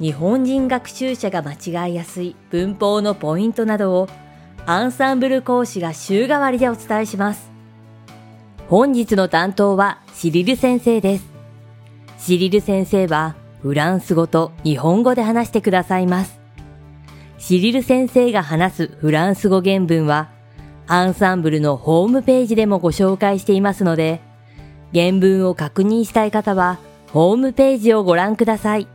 日本人学習者が間違いやすい文法のポイントなどをアンサンブル講師が週替わりでお伝えします。本日の担当はシリル先生です。シリル先生はフランス語と日本語で話してくださいます。シリル先生が話すフランス語原文はアンサンブルのホームページでもご紹介していますので、原文を確認したい方はホームページをご覧ください。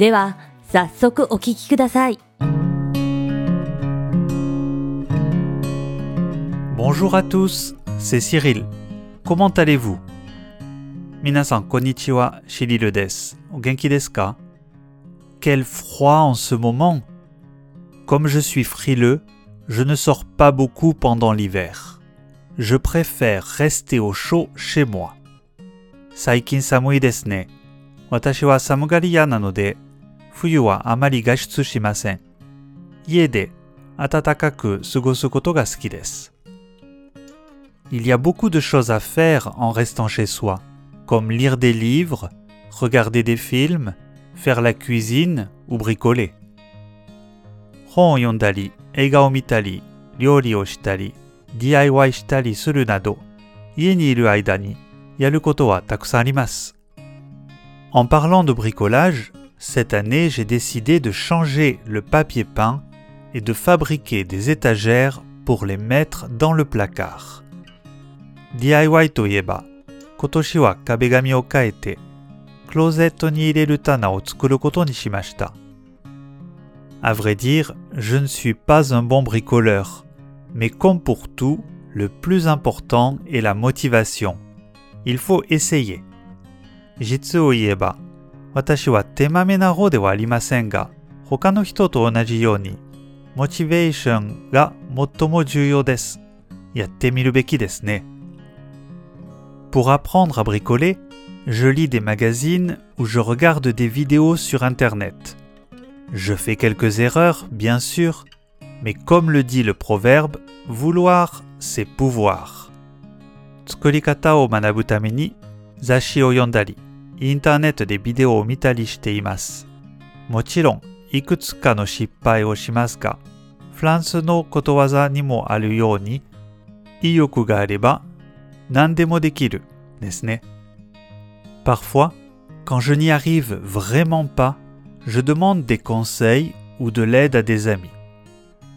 では、早速お聞きください。 Bonjour à tous, c'est Cyril. Comment allez-vous 皆さん、こんにちは。シリルです。お元気ですか Quel froid en ce moment Comme je suis frileux, je ne sors pas beaucoup pendant l'hiver. Je préfère rester au chaud chez moi. 最近寒いですね。私は寒がり屋なので、 冬はあまり外出しません。家で暖かく過ごすことが好きです。Il y a beaucoup de choses à faire en restant chez soi, comme lire des livres, regarder des films, faire la cuisine ou bricoler. 本を読んだり、映画を見たり、料理をしたり、DIY したりするなど、家にいる間にやることはたくさんあります。En parlant de bricolage, cette année j'ai décidé de changer le papier peint et de fabriquer des étagères pour les mettre dans le placard. DIY といえば、今年は壁紙を変えて、クローゼットに入れる棚を作ることにしました。À vrai dire, je ne suis pas un bon bricoleur, mais comme pour tout, le plus important est la motivation. Il faut essayer. 実を言えば、 私は手まめな方ではありませんが、他の人と同じように、モチベーションが最も重要です。やってみるべきですね。Pour apprendre à bricoler, je lis des magazines ou je regarde des vidéos sur Internet. Je fais quelques erreurs, bien sûr, mais comme le dit le proverbe, vouloir, c'est pouvoir. 作り方を学ぶために雑誌を読んだり、 インターネットでビデオを見たりしています。もちろん、いくつかの失敗をしますが、フランスのことわざにもあるように、意欲があれば何でもできるですね。Parfois, quand je n'y arrive vraiment pas, je demande des conseils ou de l'aide à des amis.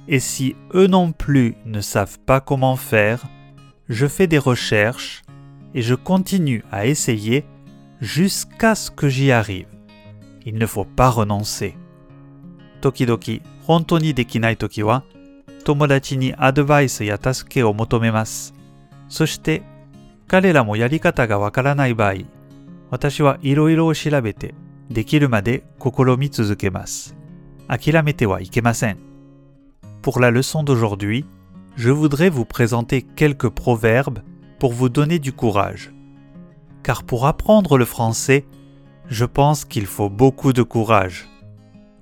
Et si eux non plus ne savent pas comment faire, je fais des recherches et je continue à essayer jusqu'à ce que j'y arrive. Il ne faut pas renoncer. 時々本当にできない時は友達にアドバイスや助けを求めます。そして彼らもやり方がわからない場合、私はいろいろ調べてできるまで試み続けます。諦めてはいけません。Pour la leçon d'aujourd'hui, je voudrais vous présenter quelques proverbes pour vous donner du courage. Car pour apprendre le français, je pense qu'il faut beaucoup de courage.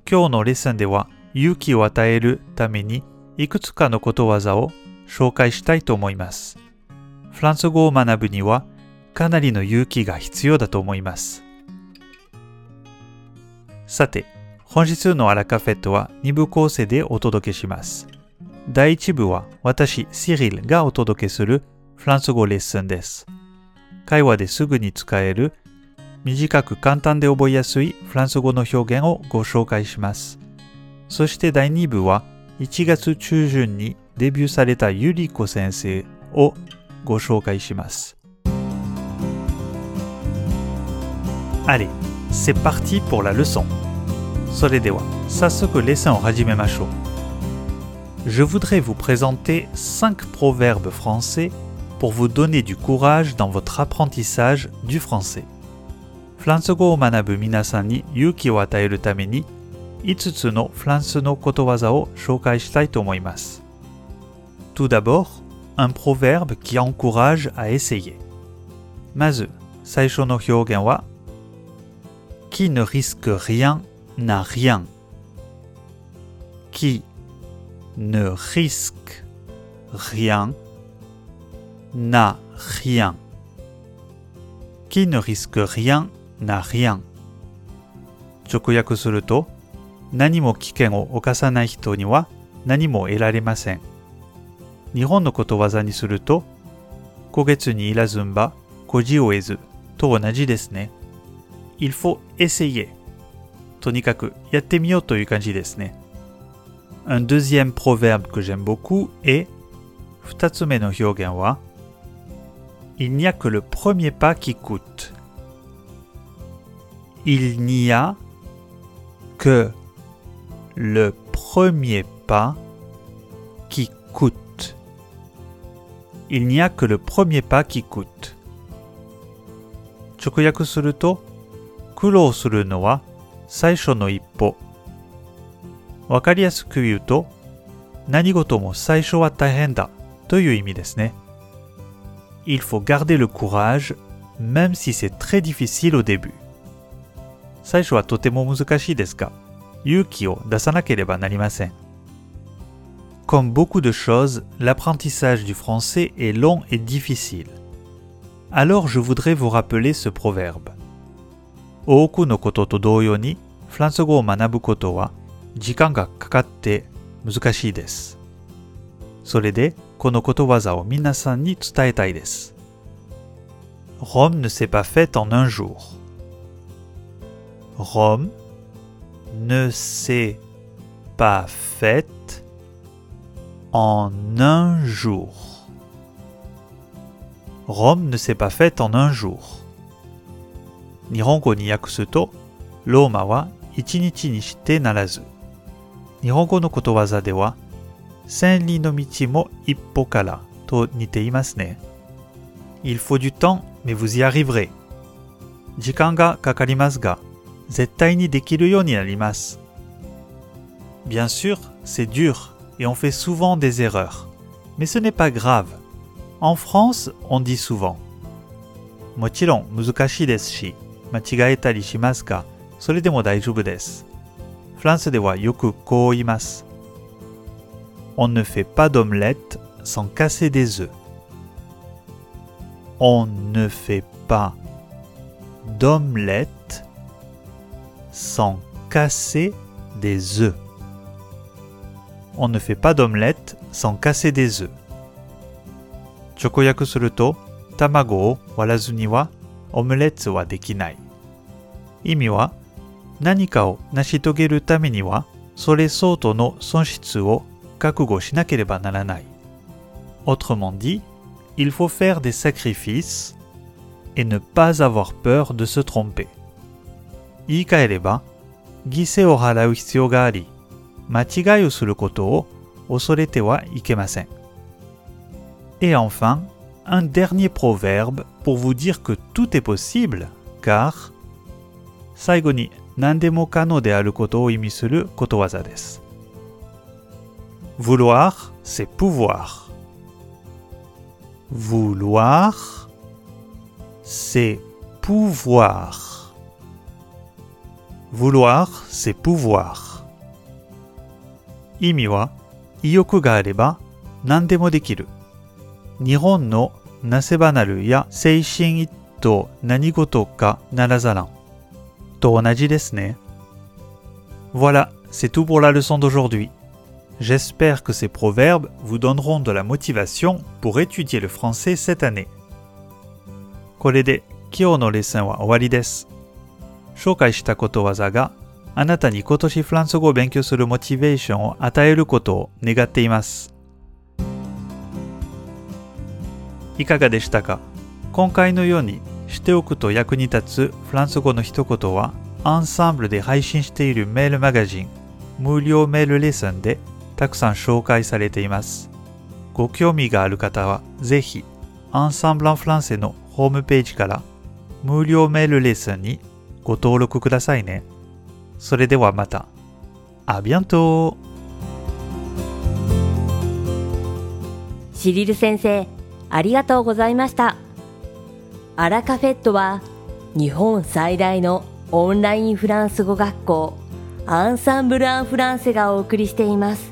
今日のレッスンでは勇気を与えるためにいくつかのことわざを紹介したいと思います。フランス語を学ぶにはかなりの勇気が必要だと思います。さて、本日のアラカフェットは2部構成でお届けします。第1部は私、シリルがお届けするフランス語レッスンです。 会話ですぐに使える短く簡単で覚えやすいフランス語の表現をご紹介します。そして第2部は1月中旬にデビューされたゆりこ先生をご紹介します。Allez, c'est parti pour la leçon. それでは早速レッスンを始めましょう。Je voudrais vous présenter 5 proverbes français pour vous donner du courage dans votre apprentissage du français. フランス語を学ぶ皆さんに勇気を与えるために5つのフランスのことわざを紹介したいと思います。Tout d'abord, un proverbe qui encourage à essayer. まず、最初の表現は Qui ne risque rien n'a rien. Qui ne risque rien n'a rien. Qui ne risque rien n'a rien. 直訳すると、何も危険を冒さない人には何も得られません。日本のことわざにすると、古月にいらずんば、孤事を得ずと同じですね。il faut essayer. とにかくやってみようという感じですね。Un deuxième proverbe que j'aime beaucoup est 二つ目の表現は Il n'y a que le premier pas qui coûte. Il n'y a que le premier pas qui coûte. Il n'y a que le premier pas qui coûte. 直訳すると、苦労するのは最初の一歩。わかりやすく言うと、何事も最初は大変だという意味ですね。Il faut garder le courage, même si c'est très difficile au début. 最初はとても難しいですが、勇気を出さなければなりません。Comme beaucoup de choses, l'apprentissage du français est long et difficile. Alors je voudrais vous rappeler ce proverbe. 多くのことと同様に、フランス語を学ぶことは時間がかかって難しいです。それで、 このことわざを皆さんに伝えたいです。Rome ne s'est pas faite en un jour. Rome ne s'est pas faite en un jour. Rome ne s'est pas faite en un jour. 日本語に訳すと、ローマは一日にしてならず。日本語のことわざでは、 千里の道も一歩からと似ていますね。Il faut du temps, mais vous y arriverez. 時間がかかりますが、絶対にできるようになります。Bien sûr, c'est dur et on fait souvent des erreurs. Mais ce n'est pas grave. En France, on dit souvent. もちろん難しいですし、間違えたりしますが、それでも大丈夫です。フランスではよくこう言います。 on ne fait pas d'omelette sans casser des œufs. On ne fait pas d'omelette sans casser des œufs. On ne fait pas d'omelette sans casser des œufs. Chokoyaku tamago no 何かを成し遂げるためには、それ相当の損失を覚悟しなければならない。Autrement dit, il faut faire des sacrifices et ne pas avoir peur de se tromper. 言い換えれば、犠牲を払う必要があり、間違いをすることを恐れてはいけません。Et enfin, un dernier proverbe pour vous dire que tout est possible, car 最後に何でも可能であることを意味することわざです。 Vouloir, c'est pouvoir. Vouloir, c'est pouvoir. Vouloir, c'est pouvoir. Imi wa, iyoku ga areba, nandemo dekiru. Nihon no naseba naru ya seishin itto nanigoto ka narazaran. To onaji desu ne. Voilà, c'est tout pour la leçon d'aujourd'hui. J'espère que ces proverbes vous donneront de la motivation pour étudier le français cette année. これで今日のレッスンは終わりです。紹介したことわざがあなたに今年フランス語を勉強するモチベーションを与えることを願っています。いかがでしたか今回のようにしておくと役に立つフランス語の一言はアンサンブルで配信しているメールマガジン無料メールレッスンでたくさん紹介されています。ご興味がある方はぜひアンサンブランフランセのホームページから無料メールレッスンにご登録くださいね。それではまた。あ、bientôt! シリル先生、ありがとうございました。アラカフェットは日本最大のオンラインフランス語学校アンサンブル・アン・フランセがお送りしています。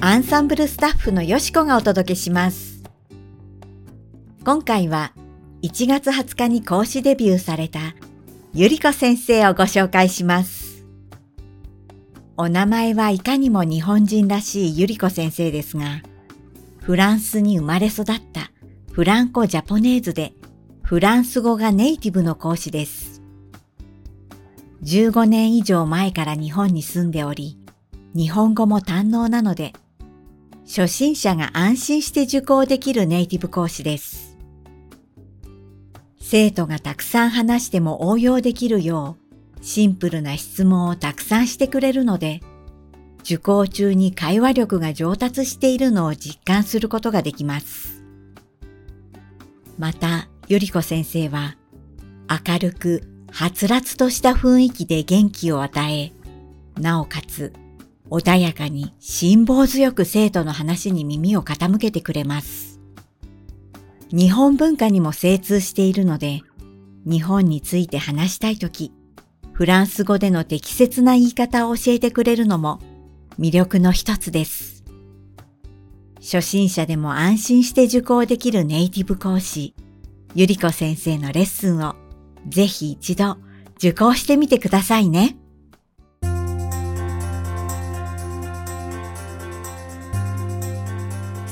アンサンブルスタッフのよしこがお届けします今回は1月20日に講師デビューされたゆりこ先生をご紹介します。お名前はいかにも日本人らしいゆりこ先生ですが、フランスに生まれ育ったフランコ・ジャポネーズでフランス語がネイティブの講師です。15年以上前から日本に住んでおり、日本語も堪能なので、初心者が安心して受講できるネイティブ講師です。生徒がたくさん話しても応用できるよう、シンプルな質問をたくさんしてくれるので、受講中に会話力が上達しているのを実感することができます。また、ゆりこ先生は、明るく、はつらつとした雰囲気で元気を与え、なおかつ、穏やかに辛抱強く生徒の話に耳を傾けてくれます。日本文化にも精通しているので、日本について話したいとき、フランス語での適切な言い方を教えてくれるのも魅力の一つです。初心者でも安心して受講できるネイティブ講師、ゆりこ先生のレッスンをぜひ一度受講してみてくださいね。